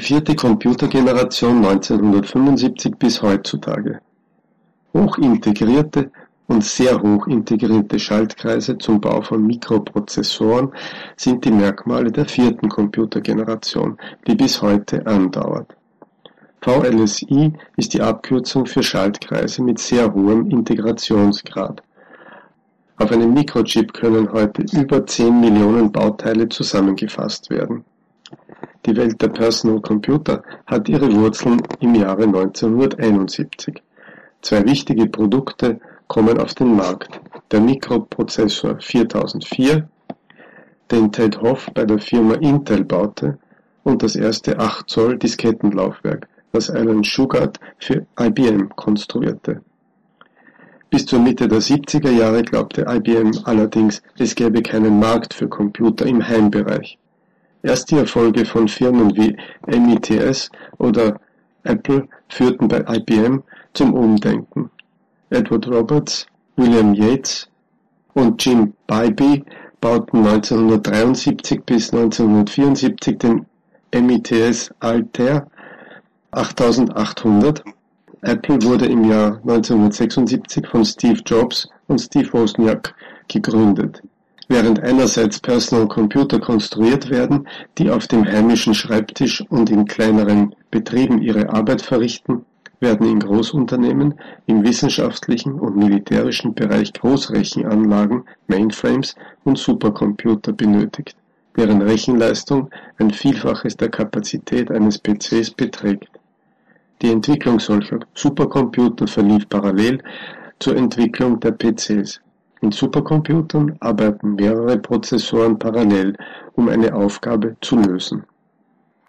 Die vierte Computergeneration 1975 bis heutzutage. Hochintegrierte und sehr hoch integrierte Schaltkreise zum Bau von Mikroprozessoren sind die Merkmale der vierten Computergeneration, die bis heute andauert. VLSI ist die Abkürzung für Schaltkreise mit sehr hohem Integrationsgrad. Auf einem Mikrochip können heute über 10 Millionen Bauteile zusammengefasst werden die Welt der Personal Computer hat ihre Wurzeln im Jahre 1971. Zwei wichtige Produkte kommen auf den Markt: der Mikroprozessor 4004, den Ted Hoff bei der Firma Intel baute, und das erste 8 Zoll Diskettenlaufwerk, das Alan Shugart für IBM konstruierte. Bis zur Mitte der 70er Jahre glaubte IBM allerdings, es gäbe keinen Markt für Computer im Heimbereich. Erst die Erfolge von Firmen wie MITS oder Apple führten bei IBM zum Umdenken. Edward Roberts, William Yates und Jim Bybee bauten 1973 bis 1974 den MITS Altair 8800. Apple wurde im Jahr 1976 von Steve Jobs und Steve Wozniak gegründet Während einerseits Personal Computer konstruiert werden, die auf dem heimischen Schreibtisch und in kleineren Betrieben ihre Arbeit verrichten, werden in Großunternehmen im wissenschaftlichen und militärischen Bereich Großrechenanlagen, Mainframes und Supercomputer benötigt, deren Rechenleistung ein Vielfaches der Kapazität eines PCs beträgt. Die Entwicklung solcher Supercomputer verlief parallel zur Entwicklung der PCs in Supercomputern arbeiten mehrere Prozessoren parallel, um eine Aufgabe zu lösen